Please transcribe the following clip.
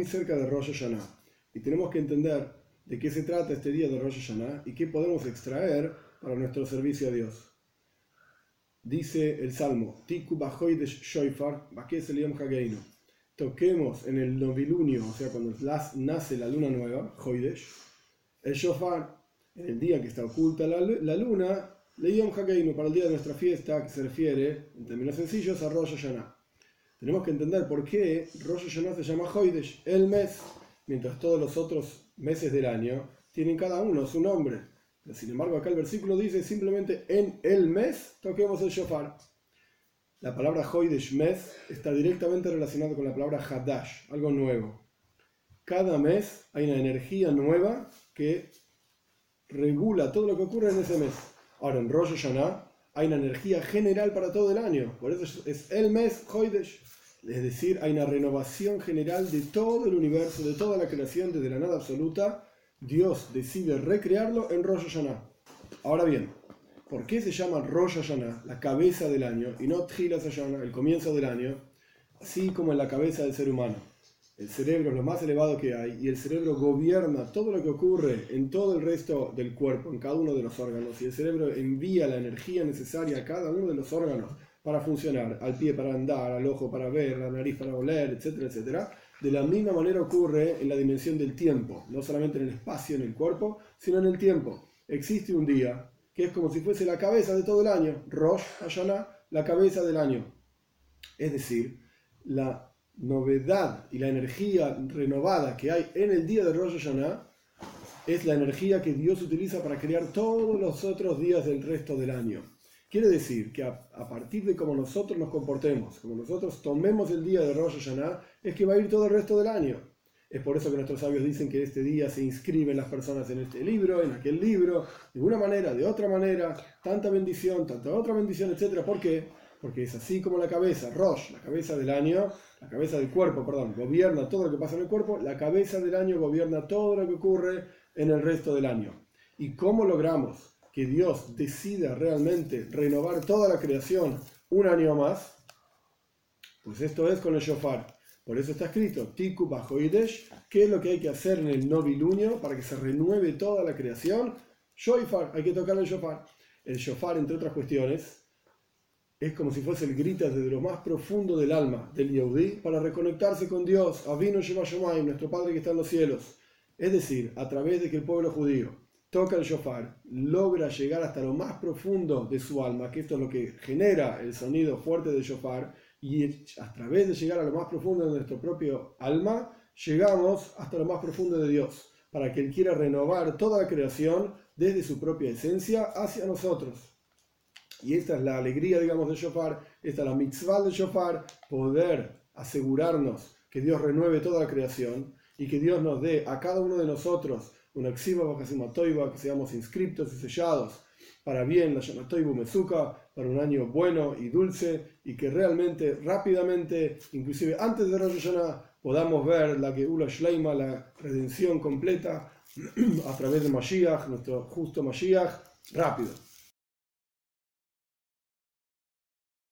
muy cerca de Rosh Hashanah. Y tenemos que entender de qué se trata este día de Rosh Hashanah y qué podemos extraer para nuestro servicio a Dios. Dice el Salmo, Tiku Shoifar, Toquemos en el novilunio, o sea, cuando nace la luna nueva, Hoidesh, el Shofar, en el día que está oculta la, la luna, Leíam Hakeinu, para el día de nuestra fiesta, que se refiere, en términos sencillos, a Rosh Hashanah. Tenemos que entender por qué Rosh Hashanah se llama Hoidesh, el mes, mientras todos los otros meses del año tienen cada uno su nombre. Sin embargo, acá el versículo dice simplemente en el mes toquemos el shofar. La palabra Hoidesh mes está directamente relacionada con la palabra Hadash, algo nuevo. Cada mes hay una energía nueva que regula todo lo que ocurre en ese mes. Ahora, en Rosh Hashanah hay una energía general para todo el año. Por eso es el mes Hoidesh. Es decir, hay una renovación general de todo el universo, de toda la creación, desde la nada absoluta. Dios decide recrearlo en Rosh Hashanah. Ahora bien, ¿por qué se llama Rosh Hashanah, la cabeza del año, y no Tchilas Hashanah, el comienzo del año, así como en la cabeza del ser humano? El cerebro es lo más elevado que hay y el cerebro gobierna todo lo que ocurre en todo el resto del cuerpo, en cada uno de los órganos. Y el cerebro envía la energía necesaria a cada uno de los órganos para funcionar, al pie para andar, al ojo para ver, la nariz para oler, etcétera, etcétera. De la misma manera ocurre en la dimensión del tiempo, no solamente en el espacio, en el cuerpo, sino en el tiempo. Existe un día que es como si fuese la cabeza de todo el año, Rosh Hashanah, la cabeza del año. Es decir, la novedad y la energía renovada que hay en el día de Rosh Hashanah es la energía que Dios utiliza para crear todos los otros días del resto del año. Quiere decir que a, partir de cómo nosotros nos comportemos, como nosotros tomemos el día de Rosh Hashanah, es que va a ir todo el resto del año. Es por eso que nuestros sabios dicen que este día se inscriben las personas en este libro, en aquel libro, de una manera, de otra manera, tanta bendición, tanta otra bendición, etc. ¿Por qué? Porque es así como la cabeza, Rosh, la cabeza del año, la cabeza del cuerpo, perdón, gobierna todo lo que pasa en el cuerpo, la cabeza del año gobierna todo lo que ocurre en el resto del año. ¿Y cómo logramos que Dios decida realmente renovar toda la creación un año más, pues esto es con el shofar. Por eso está escrito, Tiku Bajoidesh, ¿qué es lo que hay que hacer en el novilunio para que se renueve toda la creación? Shofar, hay que tocar el shofar. El shofar, entre otras cuestiones, es como si fuese el grito desde lo más profundo del alma del Yehudi para reconectarse con Dios, Avino Shema nuestro Padre que está en los cielos. Es decir, a través de que el pueblo judío toca el shofar, logra llegar hasta lo más profundo de su alma, que esto es lo que genera el sonido fuerte del shofar, y a través de llegar a lo más profundo de nuestro propio alma, llegamos hasta lo más profundo de Dios, para que Él quiera renovar toda la creación desde su propia esencia hacia nosotros. Y esta es la alegría, digamos, del shofar, esta es la mitzvah del shofar, poder asegurarnos que Dios renueve toda la creación y que Dios nos dé a cada uno de nosotros una exiva toiva, que seamos inscriptos y sellados para bien, la Yamatoibu Mezuka, para un año bueno y dulce, y que realmente, rápidamente, inclusive antes de Rosh Hashanah, podamos ver la Geula Shleima, la redención completa, a través de Mashiach, nuestro justo Mashiach, rápido.